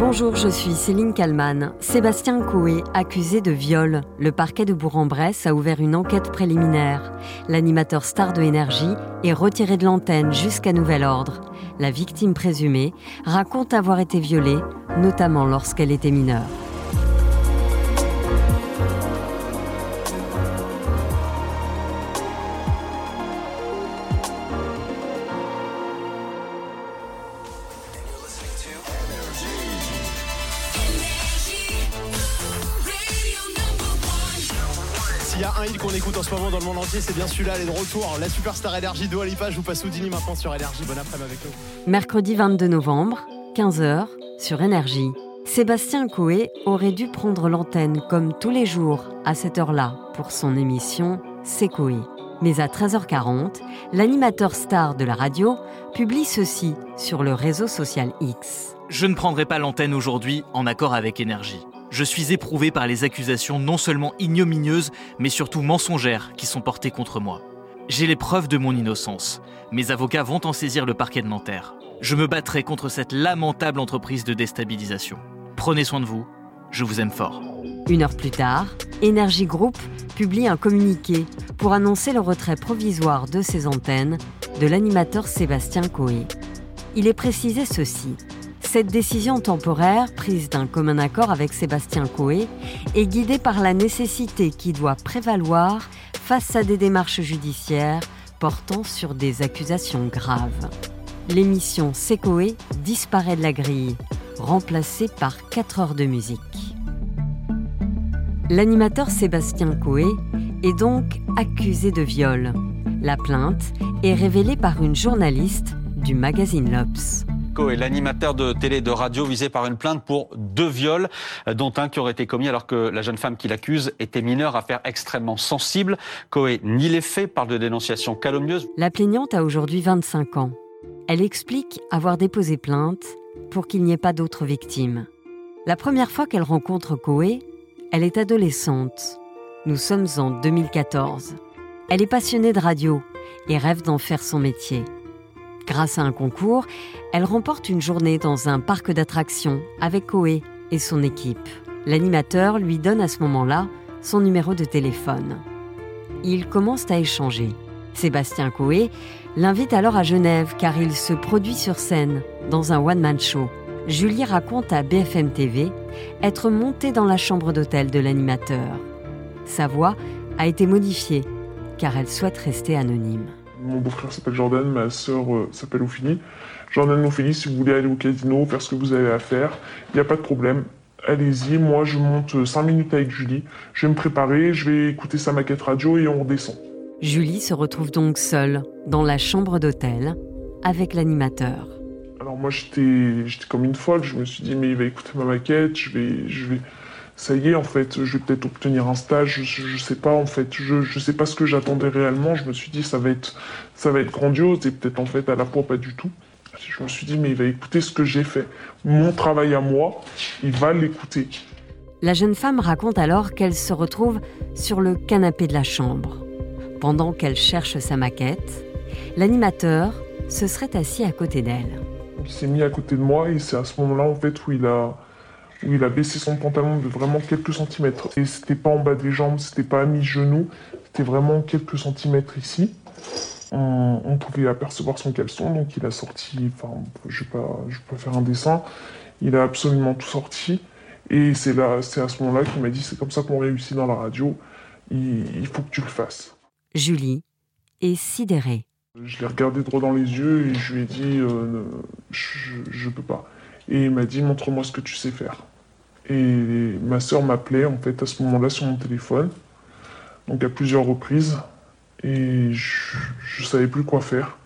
Bonjour, je suis Céline Kalman. Sébastien Coé, accusé de viol. Le parquet de Bourg-en-Bresse a ouvert une enquête préliminaire. L'animateur star de Énergie est retiré de l'antenne jusqu'à nouvel ordre. La victime présumée raconte avoir été violée, notamment lorsqu'elle était mineure. S'il y a un hit qu'on écoute en ce moment dans le monde entier, c'est bien celui-là, elle est de retour. La superstar énergie de Alipa, je vous passe Houdini maintenant sur énergie. Bon après-midi avec nous. Mercredi 22 novembre, 15h, sur Énergie. Sébastien Coé aurait dû prendre l'antenne comme tous les jours à cette heure-là pour son émission C'est Coé. Mais à 13h40, l'animateur star de la radio publie ceci sur le réseau social X. Je ne prendrai pas l'antenne aujourd'hui en accord avec Énergie. Je suis éprouvé par les accusations non seulement ignominieuses, mais surtout mensongères qui sont portées contre moi. J'ai les preuves de mon innocence. Mes avocats vont en saisir le parquet de Nanterre. Je me battrai contre cette lamentable entreprise de déstabilisation. Prenez soin de vous, je vous aime fort. Une heure plus tard, Energy Group publie un communiqué pour annoncer le retrait provisoire de ses antennes de l'animateur Sébastien Coé. Il est précisé ceci. Cette décision temporaire, prise d'un commun accord avec Sébastien Coé, est guidée par la nécessité qui doit prévaloir face à des démarches judiciaires portant sur des accusations graves. L'émission Secoé disparaît de la grille, remplacée par 4 heures de musique. L'animateur Sébastien Coé est donc accusé de viol. La plainte est révélée par une journaliste du magazine L'Obs. Coé, l'animateur de télé de radio visé par une plainte pour deux viols, euh, dont un qui aurait été commis alors que la jeune femme qui l'accuse était mineure, affaire extrêmement sensible. Coé nie les faits, parle de dénonciation calomnieuse. La plaignante a aujourd'hui 25 ans. Elle explique avoir déposé plainte pour qu'il n'y ait pas d'autres victimes. La première fois qu'elle rencontre Coé, elle est adolescente. Nous sommes en 2014. Elle est passionnée de radio et rêve d'en faire son métier. Grâce à un concours, elle remporte une journée dans un parc d'attractions avec Coé et son équipe. L'animateur lui donne à ce moment-là son numéro de téléphone. Ils commencent à échanger. Sébastien Coé l'invite alors à Genève car il se produit sur scène dans un one-man show. Julie raconte à BFM TV être montée dans la chambre d'hôtel de l'animateur. Sa voix a été modifiée car elle souhaite rester anonyme. Mon beau-frère s'appelle Jordan, ma sœur euh, s'appelle Ophélie. Jordan, Ophélie, si vous voulez aller au casino, faire ce que vous avez à faire, il n'y a pas de problème. Allez-y, moi je monte 5 minutes avec Julie, je vais me préparer, je vais écouter sa maquette radio et on redescend. Julie se retrouve donc seule dans la chambre d'hôtel avec l'animateur. Alors moi j'étais j'étais comme une folle, je me suis dit mais il va écouter ma maquette, je vais je vais ça y est en fait, je vais peut-être obtenir un stage, je, je sais pas en fait, je je sais pas ce que j'attendais réellement, je me suis dit ça va être ça va être grandiose et peut-être en fait à la fois pas du tout. Je me suis dit mais il va écouter ce que j'ai fait, mon travail à moi, il va l'écouter. La jeune femme raconte alors qu'elle se retrouve sur le canapé de la chambre. Pendant qu'elle cherche sa maquette, l'animateur se serait assis à côté d'elle. Il s'est mis à côté de moi et c'est à ce moment-là en fait où il a où il a baissé son pantalon de vraiment quelques centimètres. Et c'était pas en bas des jambes, c'était pas à mi-genou, c'était vraiment quelques centimètres ici. On, on pouvait apercevoir son caleçon, donc il a sorti, enfin, je vais pas, je peux faire un dessin. Il a absolument tout sorti. Et c'est là, c'est à ce moment-là qu'il m'a dit, c'est comme ça qu'on réussit dans la radio. Il, il faut que tu le fasses. Julie est sidérée. Je l'ai regardé droit dans les yeux et je lui ai dit, euh, je, je peux pas. Et il m'a dit, montre-moi ce que tu sais faire. Et ma sœur m'appelait en fait à ce moment-là sur mon téléphone, donc à plusieurs reprises, et je, je savais plus quoi faire.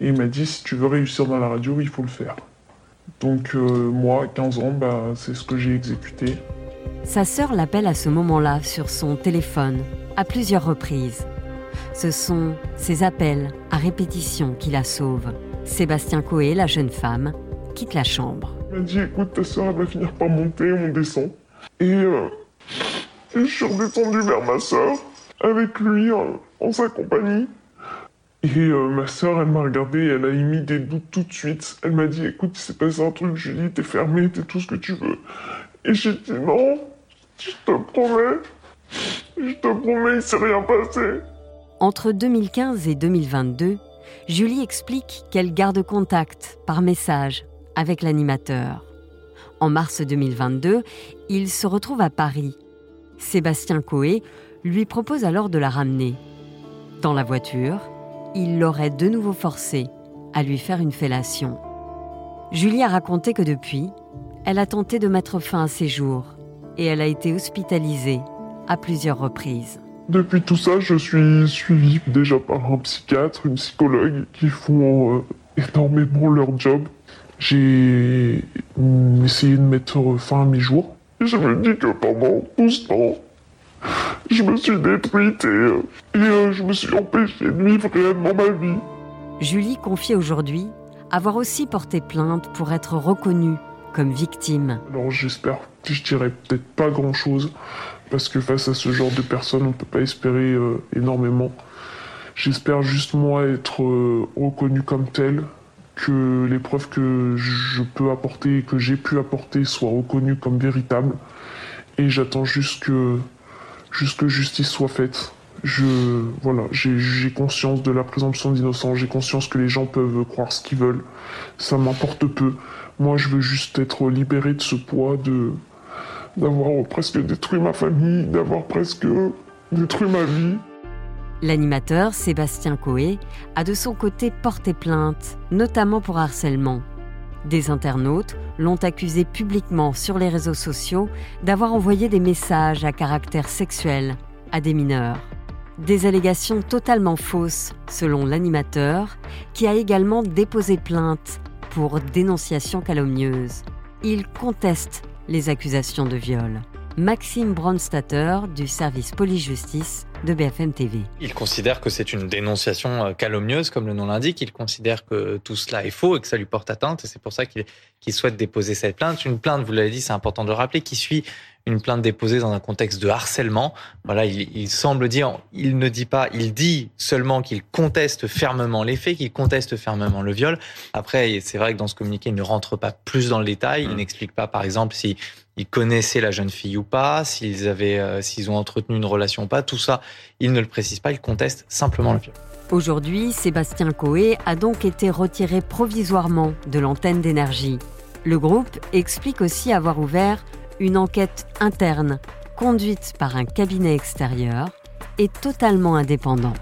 Et il m'a dit, si tu veux réussir dans la radio, il faut le faire. Donc euh, moi, à 15 ans, bah, c'est ce que j'ai exécuté. Sa sœur l'appelle à ce moment-là sur son téléphone, à plusieurs reprises. Ce sont ces appels à répétition qui la sauvent. Sébastien Coé, la jeune femme, quitte la chambre. Il m'a dit, écoute, ta soeur, elle va finir par monter, on descend. Et, euh, et je suis redescendu vers ma soeur, avec lui, en, en sa compagnie. Et euh, ma soeur, elle m'a regardé, elle a émis des doutes tout de suite. Elle m'a dit, écoute, il s'est passé un truc, Julie, t'es fermée, t'es tout ce que tu veux. Et j'ai dit, non, je te promets, je te promets, il s'est rien passé. Entre 2015 et 2022, Julie explique qu'elle garde contact par message avec l'animateur. En mars 2022, il se retrouve à Paris. Sébastien Coé lui propose alors de la ramener. Dans la voiture, il l'aurait de nouveau forcée à lui faire une fellation. Julie a raconté que depuis, elle a tenté de mettre fin à ses jours et elle a été hospitalisée à plusieurs reprises. Depuis tout ça, je suis suivi déjà par un psychiatre, une psychologue qui font euh, énormément leur job. J'ai essayé de mettre fin à mes jours. Et je me dis que pendant tout ce temps, je me suis détruite et, euh, euh, je me suis empêchée de vivre réellement ma vie. Julie confie aujourd'hui avoir aussi porté plainte pour être reconnue comme victime. Alors j'espère, je dirais peut-être pas grand-chose, parce que face à ce genre de personnes, on ne peut pas espérer euh, énormément. J'espère juste moi être reconnu comme tel, que les preuves que je peux apporter, que j'ai pu apporter soient reconnues comme véritables. Et j'attends juste que justice soit faite. Je, voilà, j'ai conscience de la présomption d'innocence, j'ai conscience que les gens peuvent croire ce qu'ils veulent. Ça m'importe peu. Moi, je veux juste être libéré de ce poids de d'avoir presque détruit ma famille, d'avoir presque détruit ma vie. L'animateur Sébastien Coé a de son côté porté plainte, notamment pour harcèlement. Des internautes l'ont accusé publiquement sur les réseaux sociaux d'avoir envoyé des messages à caractère sexuel à des mineurs. Des allégations totalement fausses, selon l'animateur, qui a également déposé plainte pour dénonciation calomnieuse. Il conteste les accusations de viol. Maxime Bronstatter du service police-justice de BFM TV. Il considère que c'est une dénonciation euh, calomnieuse, comme le nom l'indique. Il considère que tout cela est faux et que ça lui porte atteinte. Et c'est pour ça qu'il souhaite déposer cette plainte. Une plainte, vous l'avez dit, c'est important de le rappeler, qui suit une plainte déposée dans un contexte de harcèlement. Voilà, il, semble dire, il ne dit pas, il dit seulement qu'il conteste fermement les faits, qu'il conteste fermement le viol. Après, c'est vrai que dans ce communiqué, il ne rentre pas plus dans le détail. Il mmh. n'explique pas, par exemple, si ils connaissaient la jeune fille ou pas, s'ils avaient, euh, s'ils ont entretenu une relation ou pas. Tout ça, il ne le précise pas. Il conteste simplement le viol. Aujourd'hui, Sébastien Coé a donc été retiré provisoirement de l'antenne d'énergie. Le groupe explique aussi avoir ouvert une enquête interne conduite par un cabinet extérieur et totalement indépendant.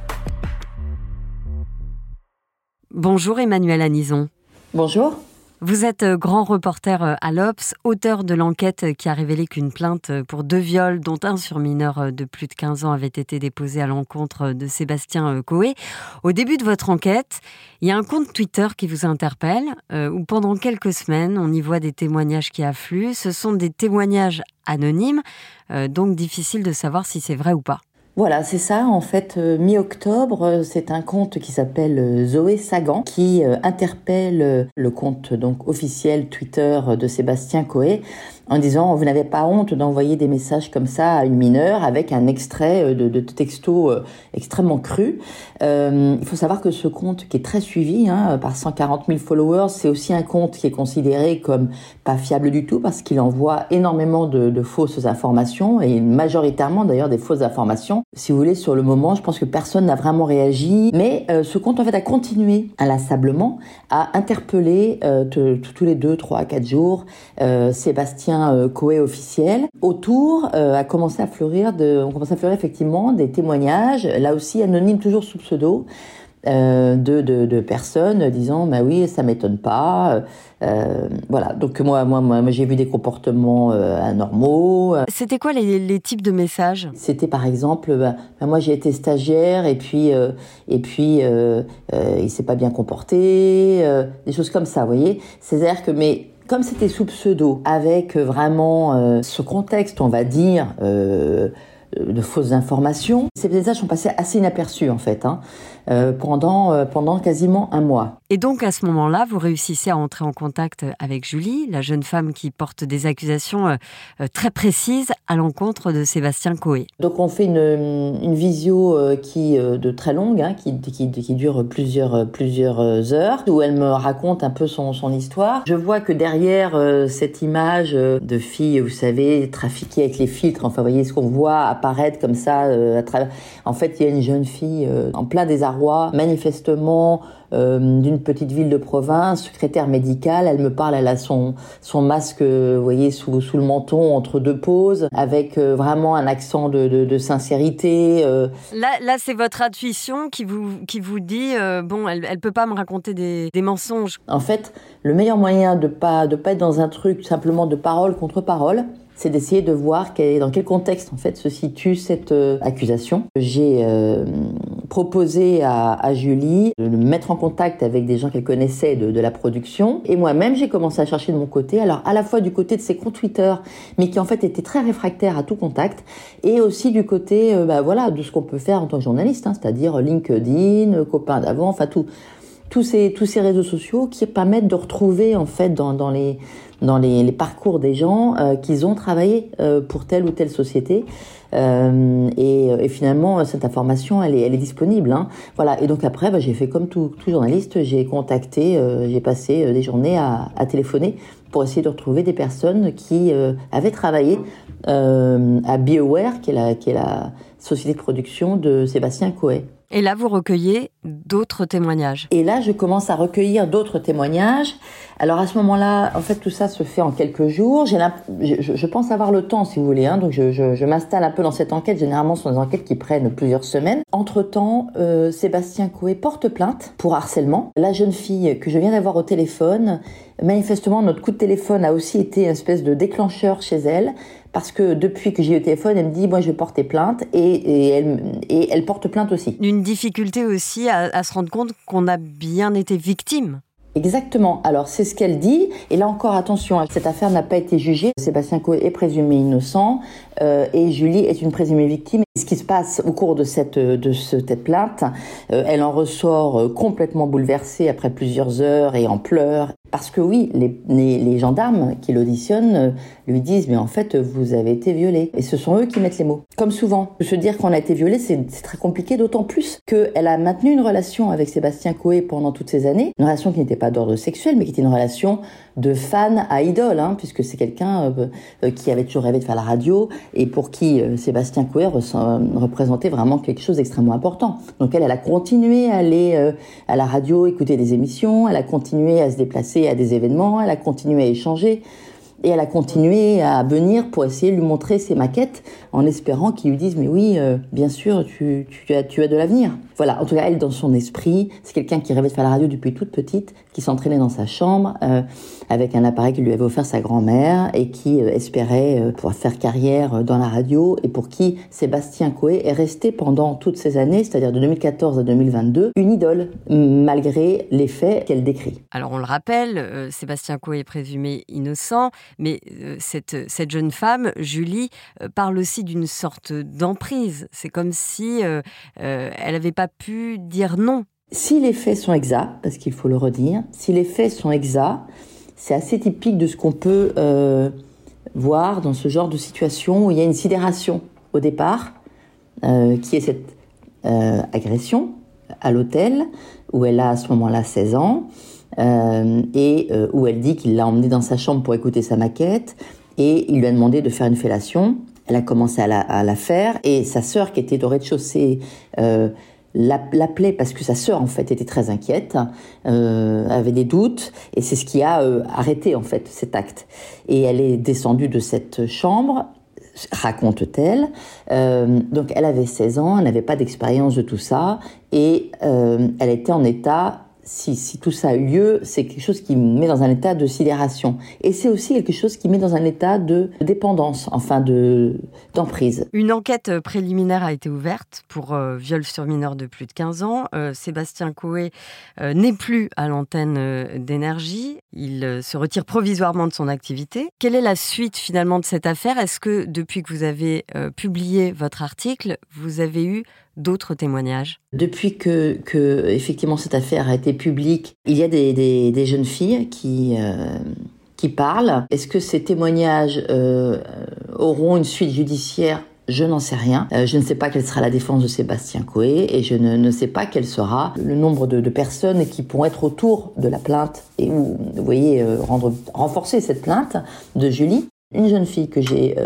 Bonjour Emmanuel Anison. Bonjour. Vous êtes euh, grand reporter euh, à l'Obs, auteur de l'enquête qui a révélé qu'une plainte pour deux viols, dont un sur mineur euh, de plus de 15 ans, avait été déposée à l'encontre de Sébastien Coé. Au début de votre enquête, il y a un compte Twitter qui vous interpelle, où pendant quelques semaines, on y voit des témoignages qui affluent. Ce sont des témoignages anonymes, donc difficile de savoir si c'est vrai ou pas. Voilà, c'est ça. En fait, euh, mi-octobre, euh, c'est un conte qui s'appelle euh, Zoé Sagan qui interpelle le compte donc officiel Twitter de Sébastien Coé en disant vous n'avez pas honte d'envoyer des messages comme ça à une mineure avec un extrait euh, de, de texto euh, extrêmement cru. Euh, il faut savoir que ce compte qui est très suivi hein, par 140 000 followers, c'est aussi un compte qui est considéré comme pas fiable du tout parce qu'il envoie énormément de, fausses informations et majoritairement d'ailleurs des fausses informations. Si vous voulez, sur le moment, je pense que personne n'a vraiment réagi, mais ce compte en fait a continué inlassablement à interpeller tous les deux, trois, quatre jours Sébastien euh, Coé officiel. Autour euh, a commencé à fleurir de, on commence à fleurir effectivement des témoignages, là aussi anonymes, toujours sous pseudo. Euh, de, de, personnes disant bah oui ça m'étonne pas voilà donc moi moi moi, j'ai vu des comportements anormaux c'était quoi les, types de messages? C'était par exemple bah, bah, moi j'ai été stagiaire et puis et puis il s'est pas bien comporté des choses comme ça vous voyez? C'est à dire que mais comme c'était sous pseudo, avec euh, vraiment euh, ce contexte, on va dire, euh, de fausses informations. Ces messages sont passés assez inaperçus en fait. Hein. Euh, pendant, euh, pendant quasiment un mois. Et donc à ce moment-là, vous réussissez à entrer en contact avec Julie, la jeune femme qui porte des accusations euh, très précises à l'encontre de Sébastien Coé. Donc on fait une, une visio qui de très longue, hein, qui, qui, qui, dure plusieurs, plusieurs heures, où elle me raconte un peu son, son histoire. Je vois que derrière cette image de fille, vous savez, trafiquée avec les filtres, enfin vous voyez ce qu'on voit apparaître comme ça à travers... En fait, il y a une jeune fille en plein désarroi manifestement euh, d'une petite ville de province, secrétaire médicale. Elle me parle, elle a son, son masque, vous voyez, sous, sous le menton, entre deux pauses, avec euh, vraiment un accent de, de, sincérité. Euh. Là, là c'est votre intuition qui vous, qui vous dit, bon, elle ne peut pas me raconter des, des, mensonges. En fait, le meilleur moyen de pas, de pas être dans un truc simplement de parole contre parole, c'est d'essayer de voir dans quel contexte en fait se situe cette euh, accusation. J'ai euh, proposé à, Julie de me mettre en contact avec des gens qu'elle connaissait de, la production et moi-même j'ai commencé à chercher de mon côté. Alors à la fois du côté de ses comptes Twitter, mais qui en fait étaient très réfractaires à tout contact, et aussi du côté euh, bah, voilà de ce qu'on peut faire en tant que journaliste, hein, c'est-à-dire LinkedIn, copains d'avant, enfin tout tous ces tous ces réseaux sociaux qui permettent de retrouver en fait dans, dans les dans les, parcours des gens euh, qu'ils ont travaillé euh, pour telle ou telle société. Euh, et, finalement, cette information, elle est, elle est disponible. Hein. Voilà. Et donc après, bah, j'ai fait comme tout, tout journaliste, j'ai contacté, j'ai passé des journées à, à, téléphoner pour essayer de retrouver des personnes qui avaient travaillé à BioWare, qui est, la, qui est la société de production de Sébastien Coé. Et là, vous recueillez d'autres témoignages. Et là, je commence à recueillir d'autres témoignages. Alors à ce moment-là, en fait, tout ça se fait en quelques jours. J'ai je, je, pense avoir le temps, si vous voulez. Hein. donc je, je, je m'installe un peu dans cette enquête. Généralement, ce sont des enquêtes qui prennent plusieurs semaines. Entre-temps, euh, Sébastien Coué porte plainte pour harcèlement. La jeune fille que je viens d'avoir au téléphone, manifestement, notre coup de téléphone a aussi été une espèce de déclencheur chez elle parce que depuis que j'ai eu le téléphone, elle me dit moi je vais porter plainte et, et, elle, et elle porte plainte aussi. Une difficulté aussi à, à se rendre compte qu'on a bien été victime. Exactement. Alors c'est ce qu'elle dit. Et là encore, attention, cette affaire n'a pas été jugée. Sébastien Coe est présumé innocent euh, et Julie est une présumée victime. Ce qui se passe au cours de cette de cette plainte, euh, elle en ressort euh, complètement bouleversée après plusieurs heures et en pleurs. Parce que oui, les, les, gendarmes qui l'auditionnent lui disent mais en fait vous avez été violée. Et ce sont eux qui mettent les mots. Comme souvent, se dire qu'on a été violé, c'est très compliqué, d'autant plus qu'elle a maintenu une relation avec Sébastien Coé pendant toutes ces années, une relation qui n'était pas d'ordre sexuel, mais qui était une relation de fan à idole, hein, puisque c'est quelqu'un qui avait toujours rêvé de faire la radio, et pour qui euh, Sébastien Coué représentait vraiment quelque chose d'extrêmement important. Donc elle, elle a continué à aller euh, à la radio, écouter des émissions, elle a continué à se déplacer à des événements, elle a continué à échanger. Et elle a continué à venir pour essayer de lui montrer ses maquettes en espérant qu'il lui dise mais oui, euh, bien sûr, tu, tu, as, tu as de l'avenir. Voilà, en tout cas, elle, dans son esprit, c'est quelqu'un qui rêvait de faire la radio depuis toute petite, qui s'entraînait dans sa chambre euh, avec un appareil que lui avait offert sa grand-mère et qui euh, espérait euh, pouvoir faire carrière dans la radio et pour qui Sébastien Coé est resté pendant toutes ces années, c'est-à-dire de 2014 à 2022, une idole, malgré les faits qu'elle décrit. Alors on le rappelle, Sébastien Coé est présumé innocent, mais cette, cette jeune femme, Julie, parle aussi d'une sorte d'emprise. C'est comme si elle n'avait pas pu dire non si les faits sont exacts, parce qu'il faut le redire, si les faits sont exacts, c'est assez typique de ce qu'on peut euh, voir dans ce genre de situation où il y a une sidération au départ, euh, qui est cette euh, agression à l'hôtel, où elle a à ce moment-là 16 ans, et où elle dit qu'il l'a emmenée dans sa chambre pour écouter sa maquette, et il lui a demandé de faire une fellation. Elle a commencé à la, à la faire, et sa sœur, qui était au rez-de-chaussée, l'appelait parce que sa sœur en fait était très inquiète, euh, avait des doutes et c'est ce qui a euh, arrêté en fait cet acte. Et elle est descendue de cette chambre, raconte-t-elle. Euh, donc elle avait 16 ans, elle n'avait pas d'expérience de tout ça et elle était en état si, tout ça a eu lieu, c'est quelque chose qui met dans un état de sidération. Et c'est aussi quelque chose qui met dans un état de dépendance, enfin de d'emprise. Une enquête préliminaire a été ouverte pour euh, viol sur mineur de plus de 15 ans. Euh, Sébastien Coé euh, n'est plus à l'antenne d'énergie. Il se retire provisoirement de son activité. Quelle est la suite finalement de cette affaire? Est-ce que depuis que vous avez publié votre article, vous avez eu d'autres témoignages Depuis que, effectivement cette affaire a été publique, il y a des, jeunes filles qui euh, qui parlent. Est-ce que ces témoignages euh, auront une suite judiciaire? Je n'en sais rien. Euh, je ne sais pas quelle sera la défense de Sébastien Coé et je ne, sais pas quel sera le nombre de, de, personnes qui pourront être autour de la plainte et vous voyez, rendre, renforcer cette plainte de Julie. Une jeune fille que j'ai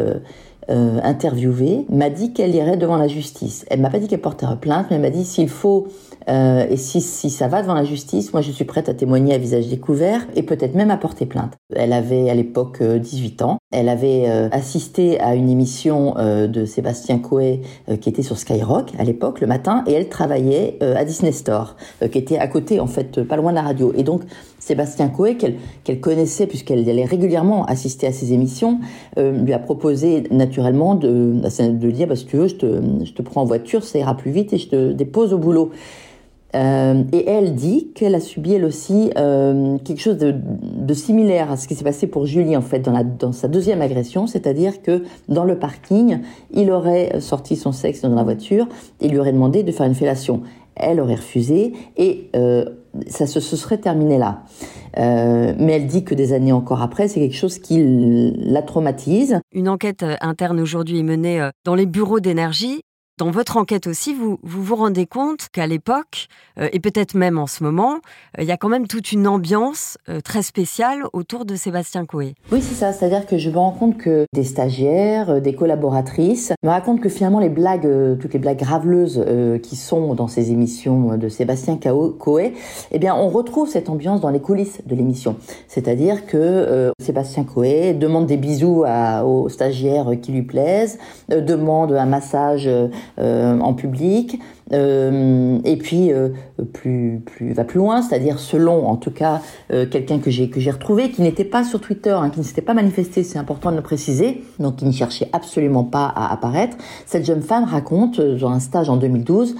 euh, interviewée m'a dit qu'elle irait devant la justice. Elle m'a pas dit qu'elle porterait plainte, mais elle m'a dit s'il faut euh, et si, si ça va devant la justice, moi je suis prête à témoigner à visage découvert et peut-être même à porter plainte. Elle avait à l'époque 18 euh, ans. Elle avait euh, assisté à une émission euh, de Sébastien Coé qui était sur Skyrock à l'époque le matin et elle travaillait à Disney Store qui était à côté en fait pas loin de la radio. Et donc Sébastien Coé, qu'elle connaissait puisqu'elle allait régulièrement assister à ses émissions, euh, lui a proposé naturellement de, de dire bah, si tu veux, je te, je te prends en voiture, ça ira plus vite et je te dépose au boulot. Euh, et elle dit qu'elle a subi elle aussi euh, quelque chose de, similaire à ce qui s'est passé pour Julie en fait dans, sa deuxième agression, c'est-à-dire que dans le parking, il aurait sorti son sexe dans la voiture et lui aurait demandé de faire une fellation. Elle aurait refusé et euh, ça se, se, serait terminé là. Mais elle dit que des années encore après, c'est quelque chose qui la traumatise. Une enquête interne aujourd'hui est menée dans les bureaux d'énergie dans votre enquête aussi, vous vous, rendez compte qu'à l'époque, euh, et peut-être même en ce moment, euh, il y a quand même toute une ambiance euh, très spéciale autour de Sébastien Coé. Oui, c'est ça. C'est-à-dire que je me rends compte que des stagiaires, des collaboratrices me racontent que finalement les blagues, toutes les blagues graveleuses qui sont dans ces émissions de Sébastien Coé, eh bien, on retrouve cette ambiance dans les coulisses de l'émission. C'est-à-dire que Sébastien Coé demande des bisous aux stagiaires qui lui plaisent, demande un massage en public. Euh, et puis euh, plus plus va plus loin, c'est-à-dire selon en tout cas quelqu'un que j'ai que j'ai retrouvé qui n'était pas sur Twitter, hein, qui ne s'était pas manifesté, c'est important de le préciser, donc qui ne cherchait absolument pas à apparaître. Cette jeune femme raconte dans un stage en 2012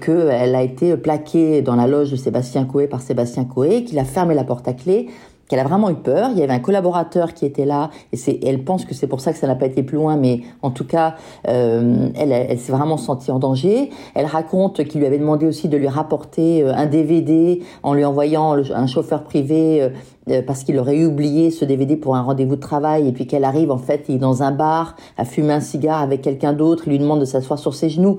qu'elle a été plaquée dans la loge de Sébastien Coé par Sébastien Coé, qu'il a fermé la porte à clé qu'elle a vraiment eu peur. Il y avait un collaborateur qui était là, et c'est, elle pense que c'est pour ça que ça n'a pas été plus loin, mais en tout cas, euh, elle, elle, s'est vraiment sentie en danger. Elle raconte qu'il lui avait demandé aussi de lui rapporter euh, un DVD en lui envoyant un chauffeur privé euh, euh, parce qu'il aurait oublié ce DVD pour un rendez-vous de travail, et puis qu'elle arrive, en fait, il est dans un bar, à fumer un cigare avec quelqu'un d'autre, il lui demande de s'asseoir sur ses genoux.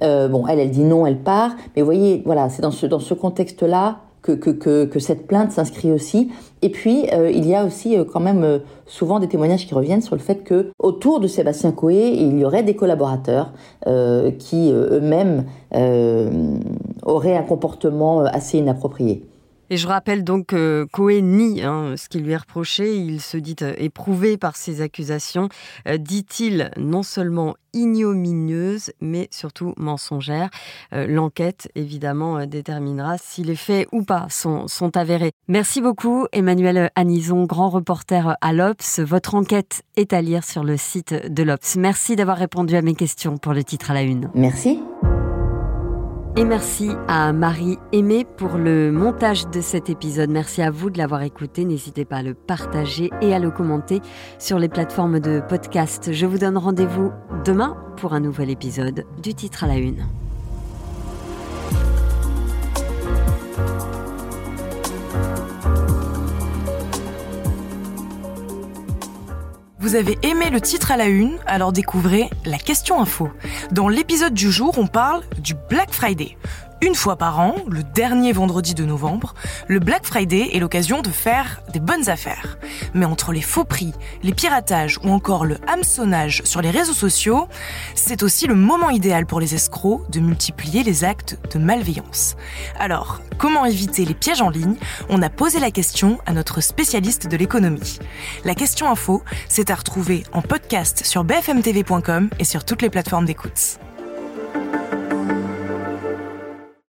Euh, bon, elle, elle dit non, elle part. Mais vous voyez, voilà, c'est dans ce, dans ce contexte-là que, que, que, que cette plainte s'inscrit aussi. Et puis, euh, il y a aussi euh, quand même euh, souvent des témoignages qui reviennent sur le fait que autour de Sébastien Coé, il y aurait des collaborateurs qui eux-mêmes auraient un comportement assez inapproprié. Et je rappelle donc que Coé nie hein, ce qui lui est reproché. Il se dit euh, éprouvé par ces accusations, euh, dit-il non seulement ignominieuse, mais surtout mensongère. Euh, l'enquête, évidemment, déterminera si les faits ou pas sont, sont avérés. Merci beaucoup, Emmanuel Anison, grand reporter à l'Obs. Votre enquête est à lire sur le site de l'Obs. Merci d'avoir répondu à mes questions pour le titre à la une. Merci. Et merci à Marie Aimée pour le montage de cet épisode. Merci à vous de l'avoir écouté. N'hésitez pas à le partager et à le commenter sur les plateformes de podcast. Je vous donne rendez-vous demain pour un nouvel épisode du titre à la une. Vous avez aimé le titre à la une, alors découvrez la question info. Dans l'épisode du jour, on parle du Black Friday. Une fois par an, le dernier vendredi de novembre, le Black Friday est l'occasion de faire des bonnes affaires. Mais entre les faux prix, les piratages ou encore le hameçonnage sur les réseaux sociaux, c'est aussi le moment idéal pour les escrocs de multiplier les actes de malveillance. Alors, comment éviter les pièges en ligne? On a posé la question à notre spécialiste de l'économie. La question info, c'est à retrouver en podcast sur bfmtv.com et sur toutes les plateformes d'écoute.